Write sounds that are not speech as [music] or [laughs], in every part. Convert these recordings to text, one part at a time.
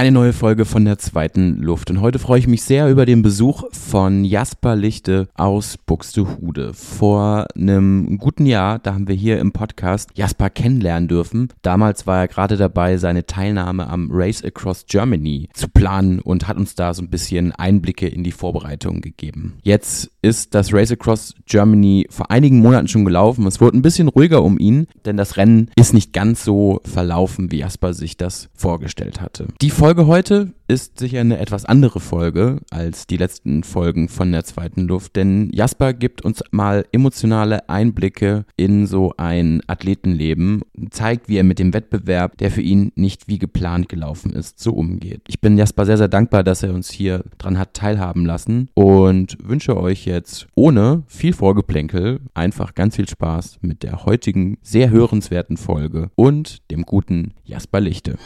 Eine neue Folge von der zweiten Luft. Und heute freue ich mich sehr über den Besuch von Jasper Lichte aus Buxtehude. Vor einem guten Jahr, da haben wir hier im Podcast Jasper kennenlernen dürfen. Damals war er gerade dabei, seine Teilnahme am Race Across Germany zu planen und hat uns da so ein bisschen Einblicke in die Vorbereitung gegeben. Jetzt ist das Race Across Germany vor einigen Monaten schon gelaufen. Es wurde ein bisschen ruhiger um ihn, denn das Rennen ist nicht ganz so verlaufen, wie Jasper sich das vorgestellt hatte. Die Folge heute ist sicher eine etwas andere Folge als die letzten Folgen von der zweiten Luft, denn Jasper gibt uns mal emotionale Einblicke in so ein Athletenleben, zeigt, wie er mit dem Wettbewerb, der für ihn nicht wie geplant gelaufen ist, so umgeht. Ich bin Jasper sehr, sehr dankbar, dass er uns hier dran hat teilhaben lassen und wünsche euch jetzt ohne viel Vorgeplänkel einfach ganz viel Spaß mit der heutigen sehr hörenswerten Folge und dem guten Jasper Lichte.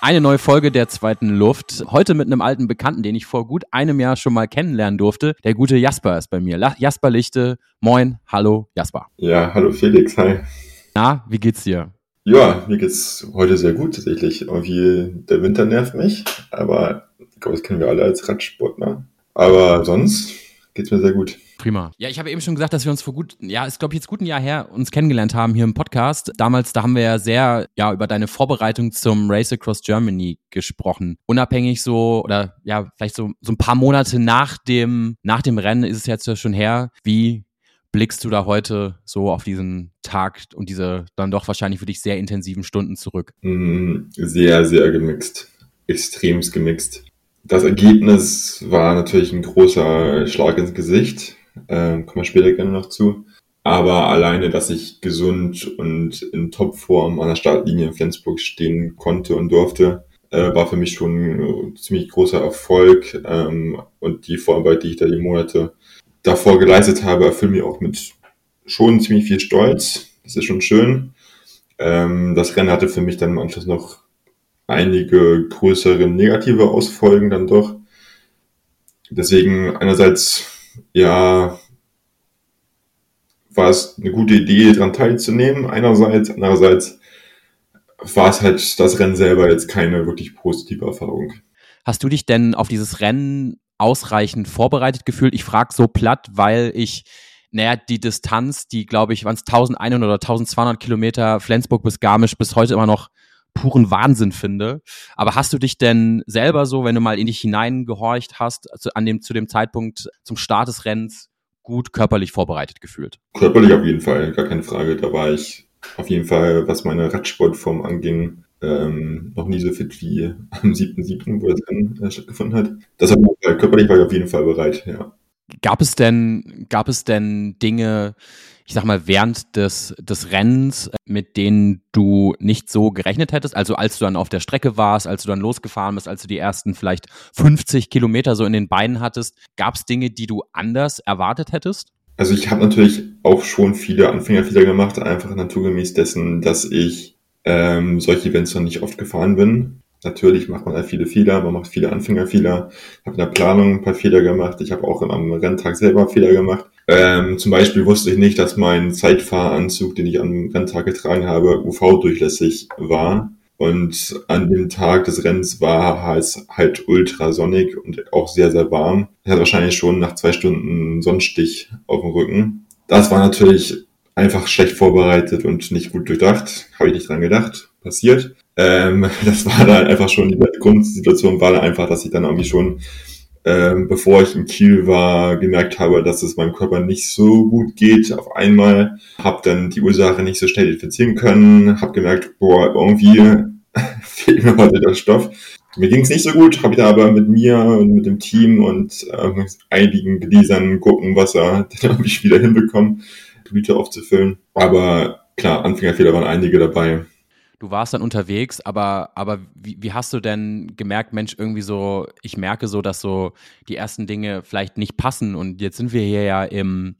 Eine neue Folge der zweiten Luft. Heute mit einem alten Bekannten, den ich vor gut einem Jahr schon mal kennenlernen durfte. Der gute Jasper ist bei mir. Jasper Lichte. Moin. Hallo, Jasper. Ja, hallo Felix. Hi. Na, wie geht's dir? Ja, mir geht's heute sehr gut tatsächlich. Irgendwie der Winter nervt mich, aber ich glaube, das kennen wir alle als Radsportler. Aber sonst geht's mir sehr gut. Prima. Ja, ich habe eben schon gesagt, dass wir uns vor gut, ja, ist glaube ich jetzt gut ein Jahr her, uns kennengelernt haben hier im Podcast. Damals, da haben wir ja sehr, ja, über deine Vorbereitung zum Race Across Germany gesprochen. Unabhängig so, oder ja, vielleicht so, so ein paar Monate nach dem, nach dem Rennen ist es jetzt ja schon her. Wie blickst du da heute so auf diesen Tag und diese dann doch wahrscheinlich für dich sehr intensiven Stunden zurück? Mm, sehr, sehr gemixt. Extremst gemixt. Das Ergebnis war natürlich ein großer Schlag ins Gesicht ähm, kommen wir später gerne noch zu. Aber alleine, dass ich gesund und in Topform an der Startlinie in Flensburg stehen konnte und durfte, äh, war für mich schon ein ziemlich großer Erfolg. Ähm, und die Vorarbeit, die ich da die Monate davor geleistet habe, erfüllt mir auch mit schon ziemlich viel Stolz. Das ist schon schön. Ähm, das Rennen hatte für mich dann im Anschluss noch einige größere negative Ausfolgen dann doch. Deswegen einerseits ja, war es eine gute Idee, daran teilzunehmen, einerseits. Andererseits war es halt das Rennen selber jetzt keine wirklich positive Erfahrung. Hast du dich denn auf dieses Rennen ausreichend vorbereitet gefühlt? Ich frage so platt, weil ich, naja, die Distanz, die glaube ich, waren es 1100 oder 1200 Kilometer Flensburg bis Garmisch bis heute immer noch puren Wahnsinn finde. Aber hast du dich denn selber so, wenn du mal in dich hineingehorcht hast, also an dem, zu dem Zeitpunkt zum Start des Rennens gut körperlich vorbereitet gefühlt? Körperlich auf jeden Fall, gar keine Frage. Da war ich auf jeden Fall, was meine Radsportform anging, ähm, noch nie so fit wie am 7.7., wo das Rennen äh, stattgefunden hat. Das auf körperlich war ich auf jeden Fall bereit, ja. Gab es denn, gab es denn Dinge, ich sag mal, während des, des Rennens, mit denen du nicht so gerechnet hättest? Also als du dann auf der Strecke warst, als du dann losgefahren bist, als du die ersten vielleicht 50 Kilometer so in den Beinen hattest, gab es Dinge, die du anders erwartet hättest? Also ich habe natürlich auch schon viele Anfängerfehler gemacht, einfach naturgemäß dessen, dass ich ähm, solche Events noch nicht oft gefahren bin. Natürlich macht man halt viele Fehler, man macht viele Anfängerfehler. Ich habe in der Planung ein paar Fehler gemacht. Ich habe auch am Renntag selber Fehler gemacht. Ähm, zum Beispiel wusste ich nicht, dass mein Zeitfahranzug, den ich am Renntag getragen habe, UV-durchlässig war. Und an dem Tag des Rennens war es halt ultrasonnig und auch sehr, sehr warm. Ich hatte wahrscheinlich schon nach zwei Stunden Sonnenstich auf dem Rücken. Das war natürlich einfach schlecht vorbereitet und nicht gut durchdacht. Habe ich nicht dran gedacht. Passiert. Ähm, [laughs] das war dann einfach schon, die Grundsituation war dann einfach, dass ich dann irgendwie schon, ähm, bevor ich im Kiel war, gemerkt habe, dass es meinem Körper nicht so gut geht auf einmal. Habe dann die Ursache nicht so schnell identifizieren können. Habe gemerkt, boah, irgendwie [laughs] fehlt mir heute der Stoff. Mir ging es nicht so gut, habe ich da aber mit mir und mit dem Team und äh, einigen Gläsern gucken, Wasser, [laughs] dann habe ich wieder hinbekommen, Blüte aufzufüllen. Aber klar, Anfängerfehler waren einige dabei du warst dann unterwegs, aber, aber wie, wie hast du denn gemerkt, Mensch, irgendwie so, ich merke so, dass so die ersten Dinge vielleicht nicht passen und jetzt sind wir hier ja im,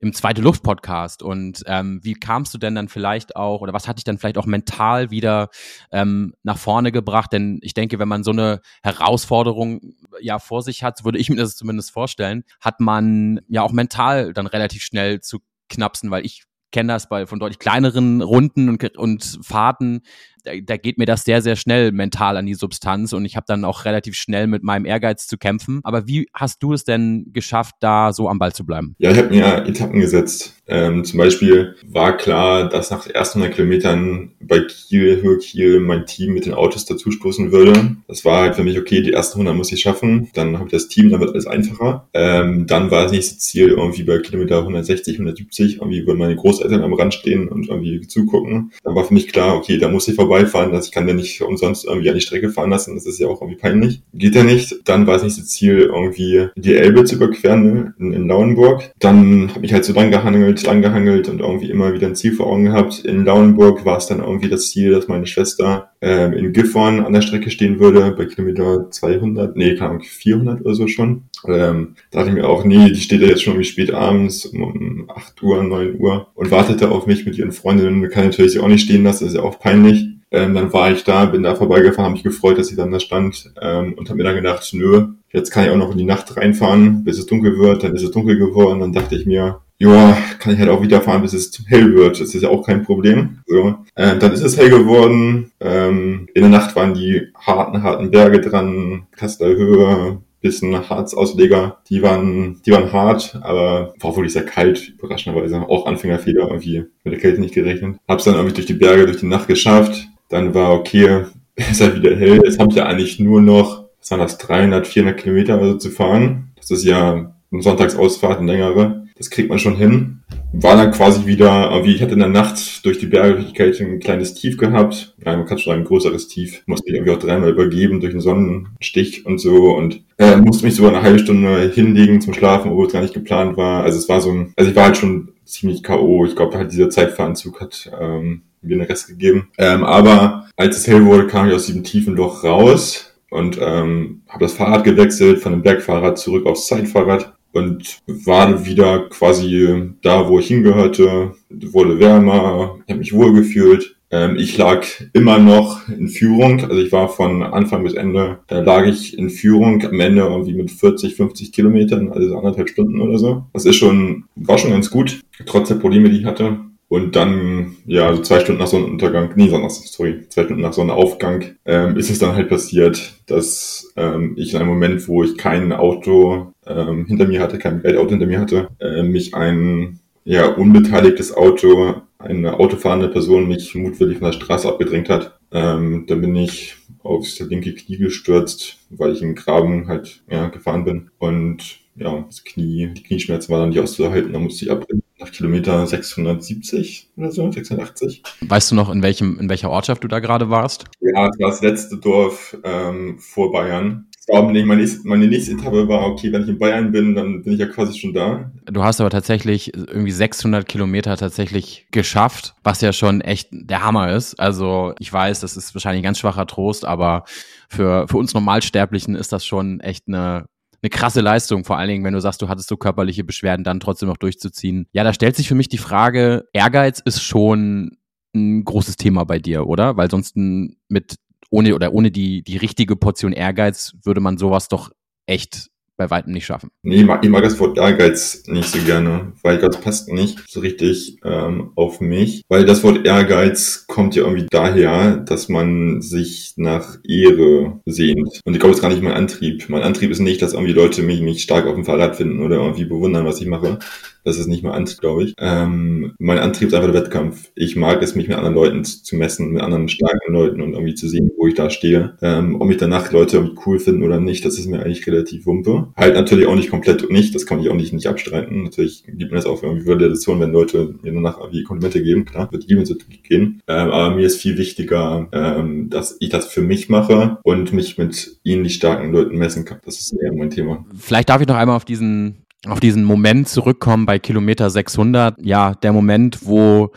im Zweite Luft Podcast. Und ähm, wie kamst du denn dann vielleicht auch, oder was hat dich dann vielleicht auch mental wieder ähm, nach vorne gebracht? Denn ich denke, wenn man so eine Herausforderung ja vor sich hat, würde ich mir das zumindest vorstellen, hat man ja auch mental dann relativ schnell zu knapsen, weil ich kenne das bei von deutlich kleineren Runden und, und Fahrten, da, da geht mir das sehr, sehr schnell mental an die Substanz und ich habe dann auch relativ schnell mit meinem Ehrgeiz zu kämpfen. Aber wie hast du es denn geschafft, da so am Ball zu bleiben? Ja, ich habe mir Etappen gesetzt. Ähm, zum Beispiel war klar, dass nach den ersten 100 Kilometern bei Kiel, Höhe Kiel, mein Team mit den Autos dazustoßen würde. Das war halt für mich, okay, die ersten 100 muss ich schaffen. Dann habe ich das Team, dann wird alles einfacher. Ähm, dann war das nächste Ziel irgendwie bei Kilometer 160, 170. Irgendwie würden meine Großeltern am Rand stehen und irgendwie zugucken. Dann war für mich klar, okay, da muss ich vorbei vorbeifahren, dass ich kann den nicht umsonst irgendwie an die Strecke fahren lassen. Das ist ja auch irgendwie peinlich. Geht ja nicht. Dann war das Ziel, irgendwie die Elbe zu überqueren in, in Lauenburg. Dann habe ich halt so lang gehangelt, lang gehangelt und irgendwie immer wieder ein Ziel vor Augen gehabt. In Lauenburg war es dann irgendwie das Ziel, dass meine Schwester ähm, in Gifhorn an der Strecke stehen würde, bei Kilometer 200, nee, keine Ahnung, 400 oder so schon. Ähm, da dachte ich mir auch, nee, die steht ja jetzt schon irgendwie spät abends um 8 Uhr, 9 Uhr und wartete auf mich mit ihren Freundinnen. Kann natürlich sie auch nicht stehen lassen, ist ja auch peinlich. Ähm, dann war ich da, bin da vorbeigefahren, habe mich gefreut, dass sie dann da stand ähm, und habe mir dann gedacht, nö, jetzt kann ich auch noch in die Nacht reinfahren, bis es dunkel wird. Dann ist es dunkel geworden. Dann dachte ich mir, ja, kann ich halt auch wieder fahren, bis es hell wird. Das ist ja auch kein Problem. So, ähm, dann ist es hell geworden. Ähm, in der Nacht waren die harten, harten Berge dran, Kasseler Höhe, bisschen Harz-Ausleger. Die waren, die waren hart, aber war wirklich sehr kalt, überraschenderweise. Auch Anfängerfehler irgendwie mit der Kälte nicht gerechnet. Hab's dann irgendwie durch die Berge, durch die Nacht geschafft dann war okay, [laughs] ist halt wieder hell. Jetzt habe ich ja eigentlich nur noch, was waren das, 300, 400 Kilometer also zu fahren. Das ist ja eine Sonntagsausfahrt, eine längere. Das kriegt man schon hin. War dann quasi wieder, wie ich hatte in der Nacht durch die Kälte ein kleines Tief gehabt. Ja, man kann schon ein größeres Tief. Musste mich irgendwie auch dreimal übergeben durch einen Sonnenstich und so und äh, musste mich sogar eine halbe Stunde hinlegen zum Schlafen, obwohl es gar nicht geplant war. Also es war so ein, also ich war halt schon ziemlich K.O. Ich glaube, halt dieser Zeitveranzug hat ähm, mir den Rest gegeben. Ähm, aber als es hell wurde, kam ich aus diesem tiefen Loch raus und ähm, habe das Fahrrad gewechselt von dem Bergfahrrad zurück aufs Zeitfahrrad und war wieder quasi da, wo ich hingehörte, wurde wärmer, ich habe mich wohlgefühlt. Ähm, ich lag immer noch in Führung, also ich war von Anfang bis Ende, da lag ich in Führung, am Ende irgendwie mit 40, 50 Kilometern, also anderthalb Stunden oder so. Das ist schon, war schon ganz gut, trotz der Probleme, die ich hatte. Und dann, ja, also zwei Stunden nach Sonnenuntergang, nee, sorry, zwei Stunden nach Sonnenaufgang, ähm, ist es dann halt passiert, dass ähm, ich in einem Moment, wo ich kein Auto ähm, hinter mir hatte, kein Geldauto hinter mir hatte, äh, mich ein ja, unbeteiligtes Auto, eine autofahrende Person mich mutwillig von der Straße abgedrängt hat. Ähm, dann bin ich aufs linke Knie gestürzt, weil ich im Graben halt ja, gefahren bin. Und ja, das Knie, die Knieschmerzen waren dann nicht auszuhalten, da musste ich abbrechen nach Kilometer 670 oder so, 680. Weißt du noch, in welchem, in welcher Ortschaft du da gerade warst? Ja, das war das letzte Dorf ähm, vor Bayern. Das war meine nächste, meine nächste Etappe war, okay, wenn ich in Bayern bin, dann bin ich ja quasi schon da. Du hast aber tatsächlich irgendwie 600 Kilometer tatsächlich geschafft, was ja schon echt der Hammer ist. Also ich weiß, das ist wahrscheinlich ein ganz schwacher Trost, aber für, für uns Normalsterblichen ist das schon echt eine eine krasse Leistung, vor allen Dingen, wenn du sagst, du hattest so körperliche Beschwerden, dann trotzdem noch durchzuziehen. Ja, da stellt sich für mich die Frage, Ehrgeiz ist schon ein großes Thema bei dir, oder? Weil sonst mit ohne oder ohne die, die richtige Portion Ehrgeiz würde man sowas doch echt bei weitem nicht schaffen. Nee, ich mag, ich mag das Wort Ehrgeiz nicht so gerne, weil das passt nicht so richtig ähm, auf mich. Weil das Wort Ehrgeiz kommt ja irgendwie daher, dass man sich nach Ehre sehnt. Und ich glaube, das ist gar nicht mein Antrieb. Mein Antrieb ist nicht, dass irgendwie Leute mich, mich stark auf dem Fahrrad finden oder irgendwie bewundern, was ich mache. Das ist nicht mein Antrieb, glaube ich. Ähm, mein Antrieb ist einfach der Wettkampf. Ich mag es, mich mit anderen Leuten zu messen, mit anderen starken Leuten und irgendwie zu sehen, wo ich da stehe. Ähm, ob mich danach Leute cool finden oder nicht, das ist mir eigentlich relativ wumpe. Halt natürlich auch nicht komplett nicht, das kann ich auch nicht, nicht abstreiten. Natürlich gibt mir das auch irgendwie Validation, wenn Leute mir danach irgendwie Komplimente geben, klar, wird die so gehen. Ähm, aber mir ist viel wichtiger, ähm, dass ich das für mich mache und mich mit ähnlich starken Leuten messen kann. Das ist eher mein Thema. Vielleicht darf ich noch einmal auf diesen auf diesen Moment zurückkommen bei Kilometer 600. Ja, der Moment, wo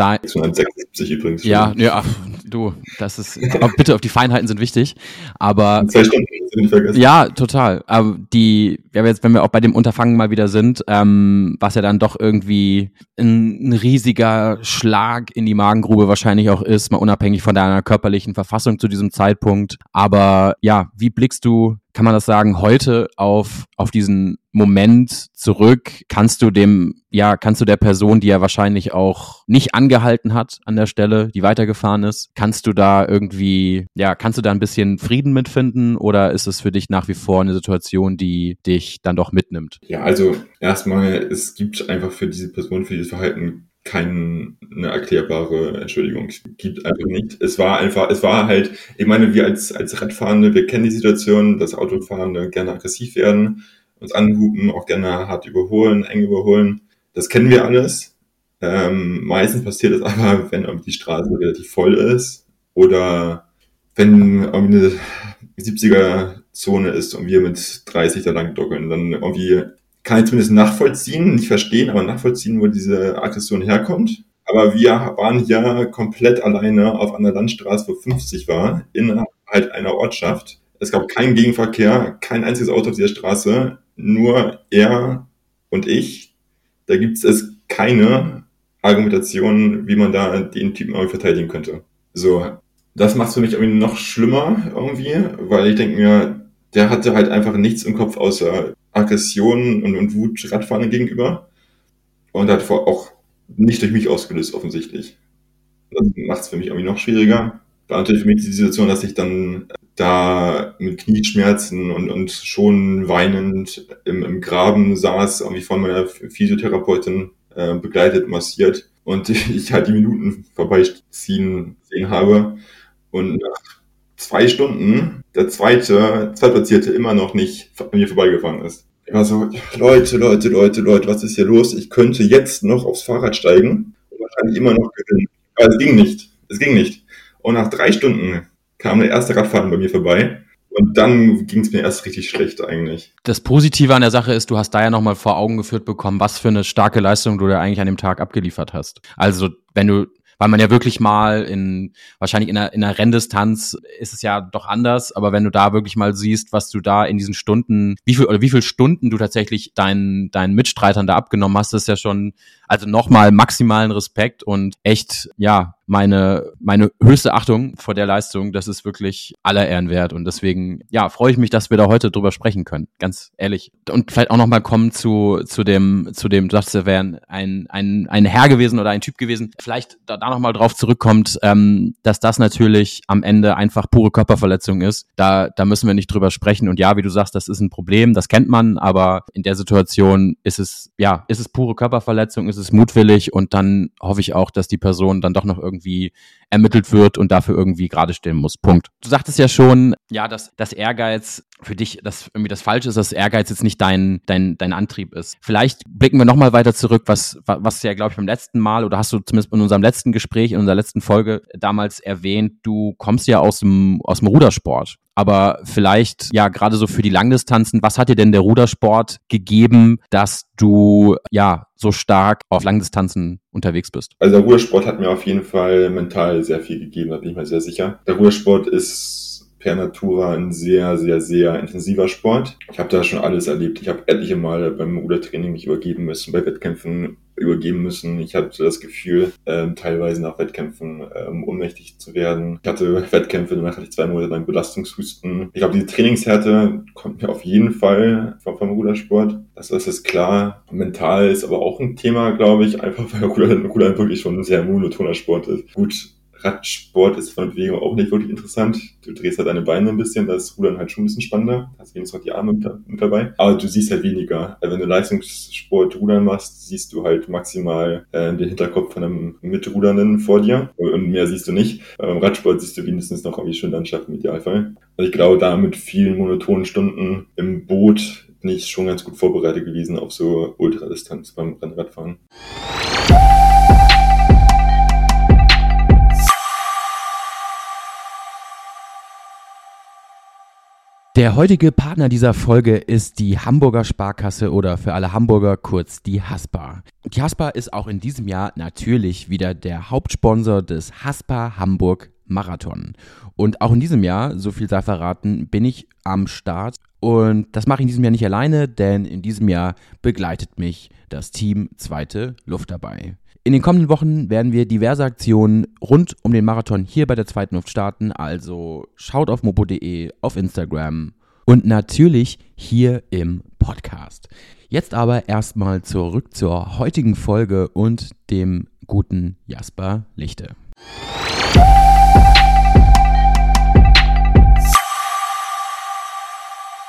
da. 676 übrigens. Ja, ja, du, das ist, bitte auf die Feinheiten sind wichtig, aber. Zwei Stunden, nicht vergessen. Ja, total. Aber die, ja, jetzt, wenn wir auch bei dem Unterfangen mal wieder sind, ähm, was ja dann doch irgendwie ein, ein riesiger Schlag in die Magengrube wahrscheinlich auch ist, mal unabhängig von deiner körperlichen Verfassung zu diesem Zeitpunkt. Aber ja, wie blickst du kann man das sagen, heute auf, auf diesen Moment zurück? Kannst du dem, ja, kannst du der Person, die ja wahrscheinlich auch nicht angehalten hat an der Stelle, die weitergefahren ist, kannst du da irgendwie, ja, kannst du da ein bisschen Frieden mitfinden oder ist es für dich nach wie vor eine Situation, die dich dann doch mitnimmt? Ja, also erstmal, es gibt einfach für diese Person, für dieses Verhalten keine erklärbare Entschuldigung gibt einfach nicht. Es war einfach, es war halt, ich meine, wir als, als Radfahrende, wir kennen die Situation, dass Autofahrende gerne aggressiv werden, uns anhupen, auch gerne hart überholen, eng überholen. Das kennen wir alles. Ähm, meistens passiert es aber, wenn die Straße relativ voll ist oder wenn irgendwie eine 70er Zone ist und wir mit 30 da lang dockeln, dann irgendwie kann ich zumindest nachvollziehen, nicht verstehen, aber nachvollziehen, wo diese Aggression herkommt. Aber wir waren ja komplett alleine auf einer Landstraße, wo 50 war, innerhalb halt einer Ortschaft. Es gab keinen Gegenverkehr, kein einziges Auto auf dieser Straße, nur er und ich. Da gibt es keine Argumentation, wie man da den Typen irgendwie verteidigen könnte. So, das macht es für mich irgendwie noch schlimmer irgendwie, weil ich denke mir, der hatte halt einfach nichts im Kopf außer Aggression und, und Wut Radfahren gegenüber. Und hat auch nicht durch mich ausgelöst, offensichtlich. Das macht es für mich irgendwie noch schwieriger. War natürlich für mich die Situation, dass ich dann da mit Knieschmerzen und, und schon weinend im, im Graben saß, irgendwie von meiner Physiotherapeutin äh, begleitet, massiert und [laughs] ich halt die Minuten vorbeiziehen sehen habe und nach zwei Stunden der zweite, zweitplatzierte immer noch nicht an mir vorbeigefahren ist. Ich war so, Leute, Leute, Leute, Leute, was ist hier los? Ich könnte jetzt noch aufs Fahrrad steigen und wahrscheinlich immer noch gewinnen. Aber es ging nicht. Es ging nicht. Und nach drei Stunden kam der erste Radfahrer bei mir vorbei. Und dann ging es mir erst richtig schlecht eigentlich. Das Positive an der Sache ist, du hast da ja nochmal vor Augen geführt bekommen, was für eine starke Leistung du da eigentlich an dem Tag abgeliefert hast. Also wenn du weil man ja wirklich mal in, wahrscheinlich in einer, in einer Renndistanz ist es ja doch anders, aber wenn du da wirklich mal siehst, was du da in diesen Stunden, wie viel oder wie viel Stunden du tatsächlich deinen, deinen Mitstreitern da abgenommen hast, ist ja schon, also nochmal maximalen Respekt und echt, ja, meine, meine höchste Achtung vor der Leistung. Das ist wirklich aller Ehren wert. Und deswegen, ja, freue ich mich, dass wir da heute drüber sprechen können. Ganz ehrlich. Und vielleicht auch nochmal kommen zu, zu dem, zu dem, du sagst, er wäre ein, ein, ein Herr gewesen oder ein Typ gewesen. Vielleicht da, da nochmal drauf zurückkommt, ähm, dass das natürlich am Ende einfach pure Körperverletzung ist. Da, da müssen wir nicht drüber sprechen. Und ja, wie du sagst, das ist ein Problem, das kennt man, aber in der Situation ist es, ja, ist es pure Körperverletzung, ist es mutwillig und dann hoffe ich auch, dass die Person dann doch noch irgendwie irgendwie ermittelt wird und dafür irgendwie gerade stehen muss. Punkt. Du sagtest ja schon, ja, dass das Ehrgeiz für dich das irgendwie das Falsche ist, dass Ehrgeiz jetzt nicht dein dein dein Antrieb ist. Vielleicht blicken wir noch mal weiter zurück, was was ja glaube ich beim letzten Mal oder hast du zumindest in unserem letzten Gespräch in unserer letzten Folge damals erwähnt, du kommst ja aus dem aus dem Rudersport aber vielleicht ja gerade so für die Langdistanzen, was hat dir denn der Rudersport gegeben, dass du ja so stark auf Langdistanzen unterwegs bist? Also der Rudersport hat mir auf jeden Fall mental sehr viel gegeben, da bin ich mir sehr sicher. Der Rudersport ist per Natura ein sehr, sehr, sehr intensiver Sport. Ich habe da schon alles erlebt. Ich habe etliche Male beim Rudertraining mich übergeben müssen, bei Wettkämpfen übergeben müssen. Ich hatte das Gefühl, ähm, teilweise nach Wettkämpfen ähm, ohnmächtig zu werden. Ich hatte Wettkämpfe, danach hatte ich zwei Monate lang Belastungshusten. Ich glaube, diese Trainingshärte kommt mir auf jeden Fall vom, vom Rudersport. Das, das ist klar. Mental ist aber auch ein Thema, glaube ich, einfach weil Rudern, Rudern wirklich schon ein sehr monotoner Sport ist. Gut, Radsport ist von Bewegung auch nicht wirklich interessant. Du drehst halt deine Beine ein bisschen, da ist Rudern halt schon ein bisschen spannender. Hast wenigstens noch die Arme mit, mit, dabei. Aber du siehst halt weniger. Also wenn du Leistungssport Rudern machst, siehst du halt maximal äh, den Hinterkopf von einem Mitrudernden vor dir. Und mehr siehst du nicht. Beim Radsport siehst du wenigstens noch irgendwie schön Landschaften im Idealfall. Also ich glaube, da mit vielen monotonen Stunden im Boot bin ich schon ganz gut vorbereitet gewesen auf so Ultradistanz beim Rennradfahren. Der heutige Partner dieser Folge ist die Hamburger Sparkasse oder für alle Hamburger kurz die Haspa. Die Haspa ist auch in diesem Jahr natürlich wieder der Hauptsponsor des Haspa Hamburg Marathon. Und auch in diesem Jahr, so viel sei verraten, bin ich am Start. Und das mache ich in diesem Jahr nicht alleine, denn in diesem Jahr begleitet mich das Team Zweite Luft dabei. In den kommenden Wochen werden wir diverse Aktionen rund um den Marathon hier bei der zweiten Luft starten. Also schaut auf mopo.de, auf Instagram und natürlich hier im Podcast. Jetzt aber erstmal zurück zur heutigen Folge und dem guten Jasper Lichte.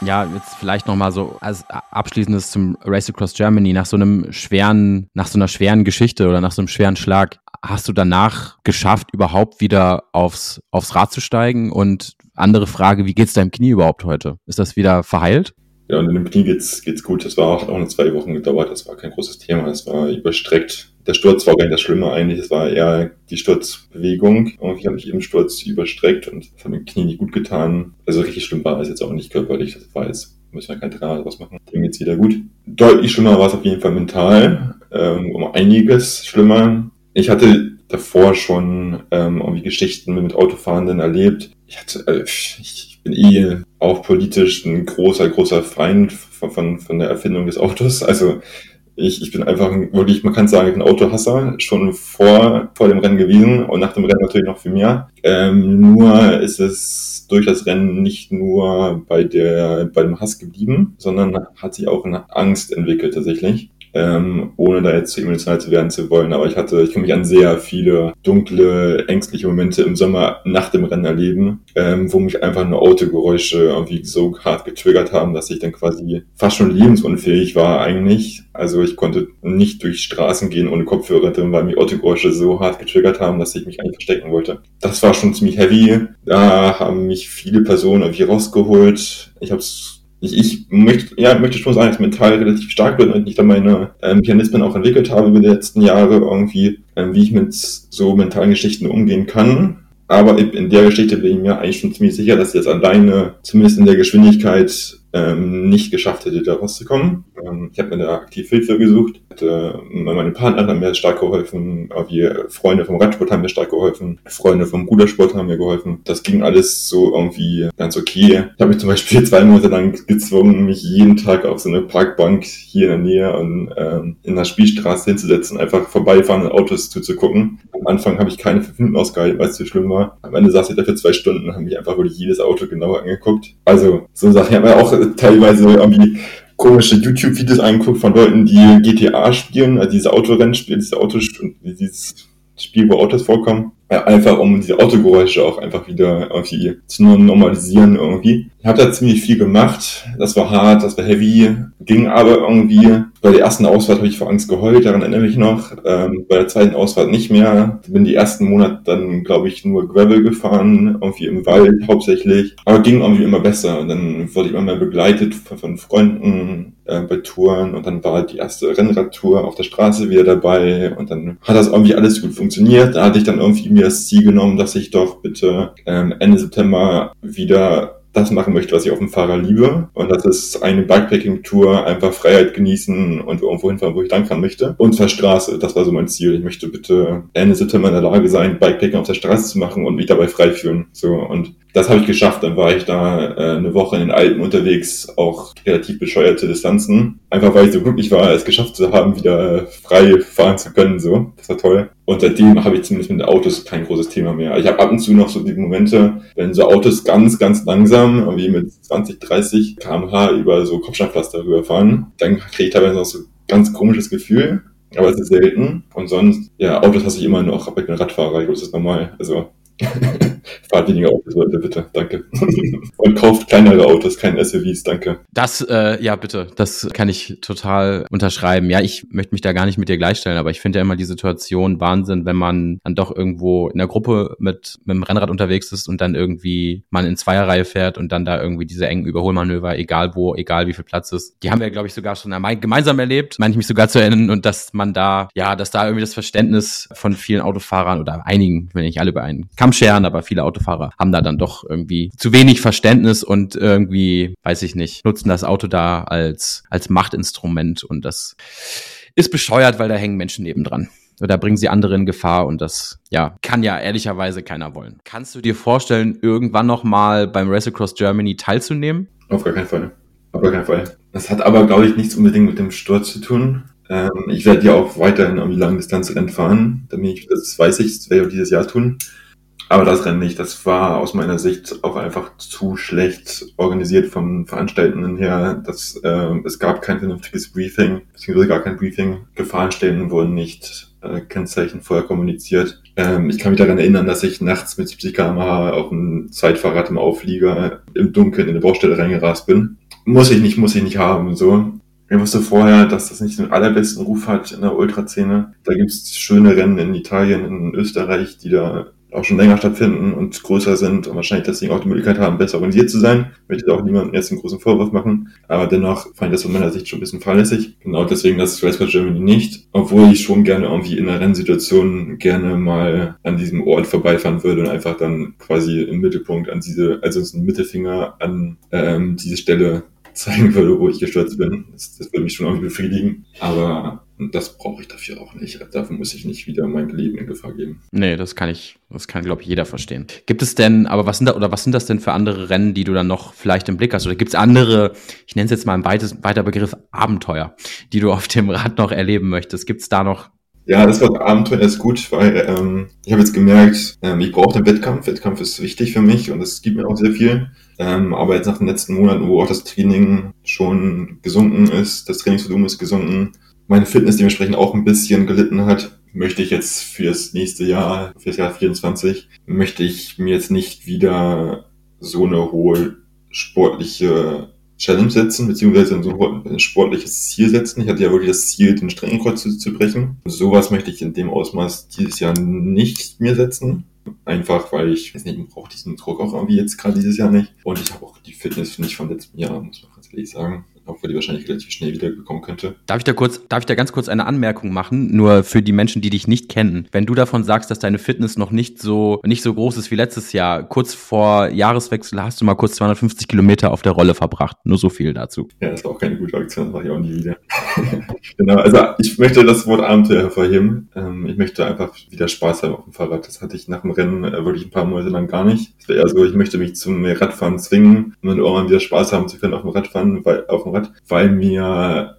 Ja, jetzt vielleicht nochmal so als abschließendes zum Race Across Germany, nach so einem schweren, nach so einer schweren Geschichte oder nach so einem schweren Schlag, hast du danach geschafft, überhaupt wieder aufs, aufs Rad zu steigen? Und andere Frage, wie geht's deinem Knie überhaupt heute? Ist das wieder verheilt? Ja, und in dem Knie geht's, geht's gut. Das war auch, auch nur zwei Wochen gedauert. Das war kein großes Thema. Das war überstreckt. Der Sturz war gar nicht das Schlimme eigentlich. Es war eher die Sturzbewegung. Irgendwie habe ich im Sturz überstreckt und das hat mir Knie nicht gut getan. Also richtig schlimm war es jetzt auch nicht körperlich. Das war jetzt, müssen wir kein Drama draus machen. Dem geht's wieder gut. Deutlich schlimmer war es auf jeden Fall mental. Ähm, um einiges schlimmer. Ich hatte davor schon ähm, irgendwie Geschichten mit Autofahrenden erlebt. Ich hatte, äh, ich, bin eh auch politisch ein großer, großer Feind von, von, von der Erfindung des Autos. Also ich, ich bin einfach wirklich, man kann sagen, ich bin Autohasser, schon vor, vor dem Rennen gewesen und nach dem Rennen natürlich noch viel mehr. Ähm, nur ist es durch das Rennen nicht nur bei der, bei dem Hass geblieben, sondern hat sich auch eine Angst entwickelt tatsächlich ähm, ohne da jetzt zu emotional zu werden zu wollen. Aber ich hatte, ich kann mich an sehr viele dunkle, ängstliche Momente im Sommer nach dem Rennen erleben, ähm, wo mich einfach nur Autogeräusche irgendwie so hart getriggert haben, dass ich dann quasi fast schon lebensunfähig war eigentlich. Also ich konnte nicht durch Straßen gehen ohne Kopfhörer drin, weil mich Autogeräusche so hart getriggert haben, dass ich mich eigentlich verstecken wollte. Das war schon ziemlich heavy. Da haben mich viele Personen irgendwie rausgeholt. Ich habe es ich, ich möchte, ja, möchte schon sagen, dass mental relativ stark bin und ich da meine ähm, Mechanismen auch entwickelt habe über die letzten Jahre irgendwie, ähm, wie ich mit so mentalen Geschichten umgehen kann. Aber in der Geschichte bin ich mir eigentlich schon ziemlich sicher, dass ich jetzt alleine, zumindest in der Geschwindigkeit, ähm, nicht geschafft hätte, da rauszukommen. Ähm, ich habe mir da aktiv Hilfe gesucht. Hatte, meine Partner haben mir stark geholfen, wie Freunde vom Radsport haben mir stark geholfen, Freunde vom Rudersport haben mir geholfen. Das ging alles so irgendwie ganz okay. Ich habe mich zum Beispiel [laughs] zwei Monate lang gezwungen, mich jeden Tag auf so eine Parkbank hier in der Nähe und ähm, in der Spielstraße hinzusetzen, einfach vorbeifahrende Autos zuzugucken. Am Anfang habe ich keine fünf Minuten ausgehalten, weil es zu schlimm war. Am Ende saß ich dafür zwei Stunden und habe mich einfach wirklich jedes Auto genauer angeguckt. Also so Sachen. Ich habe auch [laughs] teilweise irgendwie komische YouTube-Videos angeguckt von Leuten, die GTA spielen, also diese Autorennspiele, diese Autos, dieses Spiel, wo Autos vorkommen. Ja, einfach um diese Autogeräusche auch einfach wieder irgendwie zu normalisieren irgendwie. Ich habe da ziemlich viel gemacht. Das war hart, das war heavy, ging aber irgendwie. Bei der ersten Ausfahrt habe ich vor Angst geheult, daran erinnere ich noch. Ähm, bei der zweiten Ausfahrt nicht mehr. Bin die ersten Monate dann, glaube ich, nur Gravel gefahren, irgendwie im Wald hauptsächlich. Aber ging irgendwie immer besser. Und dann wurde ich immer mehr begleitet von, von Freunden äh, bei Touren. Und dann war die erste Rennradtour auf der Straße wieder dabei. Und dann hat das irgendwie alles gut funktioniert. Da hatte ich dann irgendwie mir das Ziel genommen, dass ich doch bitte ähm, Ende September wieder das machen möchte, was ich auf dem Fahrer liebe. Und das ist eine Bikepacking-Tour, einfach Freiheit genießen und irgendwo hinfahren, wo ich lang fahren möchte. Und zur Straße, das war so mein Ziel. Ich möchte bitte Ende September in der Lage sein, Bikepacking auf der Straße zu machen und mich dabei frei fühlen. So, und das habe ich geschafft. Dann war ich da äh, eine Woche in den Alpen unterwegs, auch relativ bescheuerte Distanzen. Einfach weil ich so glücklich war, es geschafft zu haben, wieder frei fahren zu können. So, das war toll. Und seitdem habe ich zumindest mit Autos kein großes Thema mehr. Ich habe ab und zu noch so die Momente, wenn so Autos ganz, ganz langsam, wie mit 20, 30 kmh über so Kopfsteinpflaster rüberfahren, dann kriege ich teilweise noch so ganz komisches Gefühl. Aber es ist selten. Und sonst, ja, Autos hasse ich immer noch, aber ich bin Radfahrer, ich glaube, das ist normal. Also [laughs] Fahrt weniger Autos, Leute, bitte. Danke. [laughs] Und kauft kleinere Autos, keine SUVs, danke. Das, äh, ja, bitte. Das kann ich total unterschreiben. Ja, ich möchte mich da gar nicht mit dir gleichstellen, aber ich finde ja immer die Situation Wahnsinn, wenn man dann doch irgendwo in der Gruppe mit, mit dem Rennrad unterwegs ist und dann irgendwie man in Zweierreihe fährt und dann da irgendwie diese engen Überholmanöver, egal wo, egal wie viel Platz ist. Die haben wir, glaube ich, sogar schon gemeinsam erlebt, meine ich mich sogar zu erinnern und dass man da, ja, dass da irgendwie das Verständnis von vielen Autofahrern oder einigen, wenn nicht alle bei einem, kann Namen scheren, aber viele Autofahrer haben da dann doch irgendwie zu wenig Verständnis und irgendwie, weiß ich nicht, nutzen das Auto da als, als Machtinstrument und das ist bescheuert, weil da hängen Menschen nebendran. Oder bringen sie andere in Gefahr und das, ja, kann ja ehrlicherweise keiner wollen. Kannst du dir vorstellen, irgendwann nochmal beim Race Across Germany teilzunehmen? Auf gar keinen Fall. Auf gar keinen Fall. Das hat aber, glaube ich, nichts unbedingt mit dem Sturz zu tun. Ähm, ich werde ja auch weiterhin irgendwie lange Distanzrennen fahren. Damit ich, das weiß ich, das werde ich auch dieses Jahr tun. Aber das Rennen nicht, das war aus meiner Sicht auch einfach zu schlecht organisiert vom Veranstaltenden her. Das, äh, es gab kein vernünftiges Briefing, beziehungsweise gar kein Briefing. Gefahrenstellen wurden nicht äh, Kennzeichen vorher kommuniziert. Ähm, ich kann mich daran erinnern, dass ich nachts mit 70 km/h auf dem Zeitfahrrad im Auflieger im Dunkeln in eine Baustelle reingerast bin. Muss ich nicht, muss ich nicht haben, so. Ich wusste vorher, dass das nicht den allerbesten Ruf hat in der Ultraszene. Da gibt's schöne Rennen in Italien, in Österreich, die da auch schon länger stattfinden und größer sind und wahrscheinlich deswegen auch die Möglichkeit haben, besser organisiert zu sein. Ich möchte auch niemandem jetzt einen großen Vorwurf machen. Aber dennoch fand ich das von meiner Sicht schon ein bisschen fahrlässig. Genau deswegen das Race for Germany nicht. Obwohl ich schon gerne irgendwie in einer Rennsituation gerne mal an diesem Ort vorbeifahren würde und einfach dann quasi im Mittelpunkt an diese, also einen Mittelfinger an ähm, diese Stelle [laughs] zeigen würde, wo ich gestürzt bin. Das, das würde mich schon irgendwie befriedigen. Aber das brauche ich dafür auch nicht. Dafür muss ich nicht wieder mein Leben in Gefahr geben. Nee, das kann ich, das kann, glaube ich, jeder verstehen. Gibt es denn, aber was sind da, oder was sind das denn für andere Rennen, die du dann noch vielleicht im Blick hast? Oder gibt es andere, ich nenne es jetzt mal ein weites, weiter Begriff, Abenteuer, die du auf dem Rad noch erleben möchtest? Gibt es da noch ja, das Wort Abenteuer ist gut, weil ähm, ich habe jetzt gemerkt, ähm, ich brauche den Wettkampf. Wettkampf ist wichtig für mich und es gibt mir auch sehr viel. Ähm, aber jetzt nach den letzten Monaten, wo auch das Training schon gesunken ist, das Trainingsvolumen ist gesunken, meine Fitness dementsprechend auch ein bisschen gelitten hat, möchte ich jetzt fürs nächste Jahr, fürs Jahr 24, möchte ich mir jetzt nicht wieder so eine hohe sportliche Challenge setzen, beziehungsweise so ein sportliches Ziel setzen. Ich hatte ja wirklich das Ziel, den Streckenkreuz zu, zu brechen. Sowas möchte ich in dem Ausmaß dieses Jahr nicht mehr setzen. Einfach, weil ich, weiß nicht, ich brauche diesen Druck auch irgendwie jetzt gerade dieses Jahr nicht. Und ich habe auch die Fitness nicht von letztem Jahr, muss man ganz ehrlich sagen obwohl die wahrscheinlich relativ schnell wiederbekommen könnte. Darf ich da kurz, darf ich da ganz kurz eine Anmerkung machen, nur für die Menschen, die dich nicht kennen? Wenn du davon sagst, dass deine Fitness noch nicht so, nicht so groß ist wie letztes Jahr, kurz vor Jahreswechsel hast du mal kurz 250 Kilometer auf der Rolle verbracht. Nur so viel dazu. Ja, das war auch keine gute Aktion, das mache ich auch nie wieder. [laughs] genau, also ich möchte das Wort Abenteuer hervorheben. Ähm, ich möchte einfach wieder Spaß haben auf dem Fahrrad. Das hatte ich nach dem Rennen äh, wirklich ein paar Monate lang gar nicht. Es wäre eher so, ich möchte mich zum Radfahren zwingen, um dann irgendwann wieder Spaß haben zu können auf dem Radfahren, weil auf dem Rad, weil mir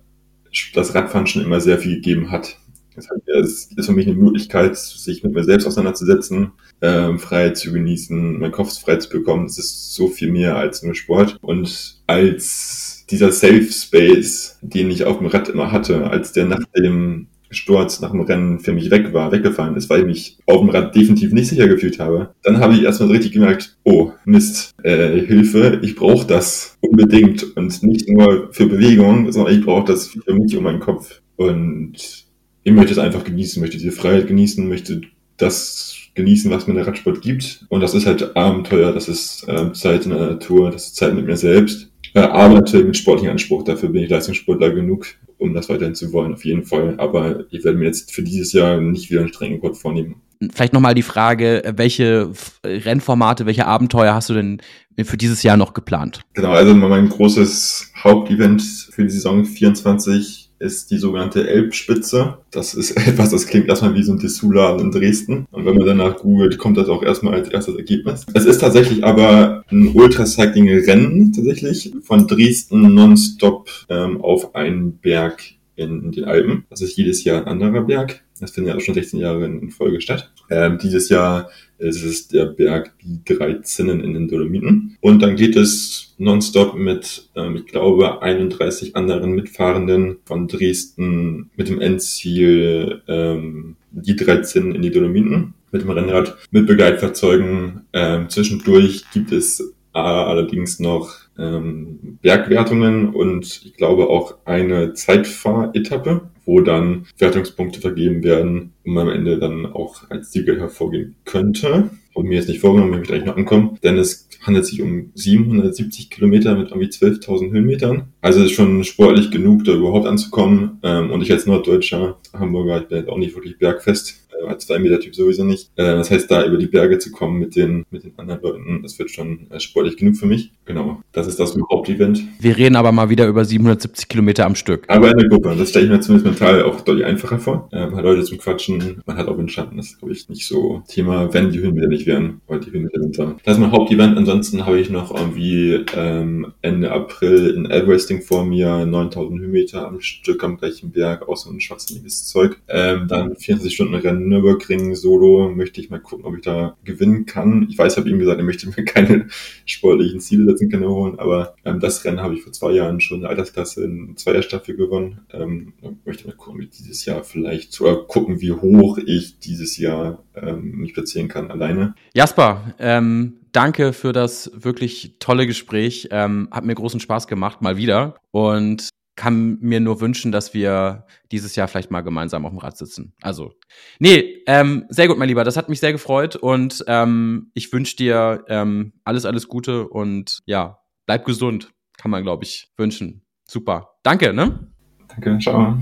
das Radfahren schon immer sehr viel gegeben hat. Es ist für mich eine Möglichkeit, sich mit mir selbst auseinanderzusetzen, ähm, Freiheit zu genießen, meinen Kopf frei zu bekommen. Das ist so viel mehr als nur Sport. Und als dieser Safe Space, den ich auf dem Rad immer hatte, als der nach dem Sturz nach dem Rennen für mich weg war, weggefallen ist, weil ich mich auf dem Rad definitiv nicht sicher gefühlt habe, dann habe ich erstmal richtig gemerkt, oh, Mist, äh, Hilfe, ich brauche das unbedingt und nicht nur für Bewegung, sondern ich brauche das für mich und meinen Kopf. Und ich möchte es einfach genießen, möchte diese Freiheit genießen, möchte das genießen, was mir der Radsport gibt. Und das ist halt Abenteuer, das ist äh, Zeit in der Natur, das ist Zeit mit mir selbst. Äh, arbeite mit sportlichem Anspruch, dafür bin ich Leistungssportler genug um das weiterhin zu wollen, auf jeden Fall. Aber ich werde mir jetzt für dieses Jahr nicht wieder einen strengen Rekord vornehmen. Vielleicht nochmal die Frage, welche Rennformate, welche Abenteuer hast du denn für dieses Jahr noch geplant? Genau, also mein großes Hauptevent für die Saison 24 ist die sogenannte Elbspitze. Das ist [laughs] etwas, das klingt erstmal wie so ein Dessous-Laden in Dresden. Und wenn man danach googelt, kommt das auch erstmal als erstes Ergebnis. Es ist tatsächlich aber ein Ultracycling-Rennen tatsächlich von Dresden nonstop ähm, auf einen Berg in den Alpen. Das ist jedes Jahr ein anderer Berg. Das findet ja auch schon 16 Jahre in Folge statt. Ähm, dieses Jahr ist es der Berg Die Drei Zinnen in den Dolomiten. Und dann geht es nonstop mit, ähm, ich glaube, 31 anderen Mitfahrenden von Dresden mit dem Endziel ähm, Die Drei Zinnen in die Dolomiten mit dem Rennrad mit Begleitfahrzeugen. Ähm, zwischendurch gibt es allerdings noch ähm, Bergwertungen und ich glaube auch eine Zeitfahretappe, wo dann Wertungspunkte vergeben werden, um am Ende dann auch als Sieger hervorgehen könnte. Und mir ist nicht vorgenommen, ich möchte eigentlich noch ankommen, denn es handelt sich um 770 Kilometer mit irgendwie 12.000 Höhenmetern. Also es ist schon sportlich genug, da überhaupt anzukommen. Ähm, und ich als Norddeutscher, Hamburger, ich bin jetzt auch nicht wirklich bergfest, als zwei Meter Typ sowieso nicht. Äh, das heißt, da über die Berge zu kommen mit den, mit den anderen Leuten, das wird schon äh, sportlich genug für mich. Genau. Das ist das Hauptevent. Wir reden aber mal wieder über 770 Kilometer am Stück. Aber in der Gruppe. Das stelle ich mir zumindest mental auch deutlich einfacher vor. Äh, man hat Leute zum Quatschen, man hat auch entstanden. Das ist, glaube ich, nicht so Thema, wenn die Höhenmeter nicht wären, weil die Höhenmeter sind da. Das ist mein Hauptevent. Ansonsten habe ich noch irgendwie ähm, Ende April ein Everesting vor mir, 9000 Höhenmeter am Stück am gleichen Berg, auch so ein schwachsinniges Zeug. Ähm, dann 24 Stunden Rennen Nürburgring Solo, möchte ich mal gucken, ob ich da gewinnen kann. Ich weiß, habe ihm gesagt, er möchte mir [laughs] keine sportlichen Ziele setzen, kann holen, aber ähm, das Rennen habe ich vor zwei Jahren schon in der Altersklasse in zweier Staffel gewonnen. Ähm, möchte mal gucken, ich dieses Jahr vielleicht oder gucken, wie hoch ich dieses Jahr ähm, mich platzieren kann alleine. Jasper, ähm, danke für das wirklich tolle Gespräch. Ähm, hat mir großen Spaß gemacht, mal wieder. Und kann mir nur wünschen, dass wir dieses Jahr vielleicht mal gemeinsam auf dem Rad sitzen. Also, nee, ähm, sehr gut, mein Lieber. Das hat mich sehr gefreut und ähm, ich wünsche dir ähm, alles, alles Gute und ja, bleib gesund, kann man, glaube ich, wünschen. Super. Danke, ne? Danke, ciao.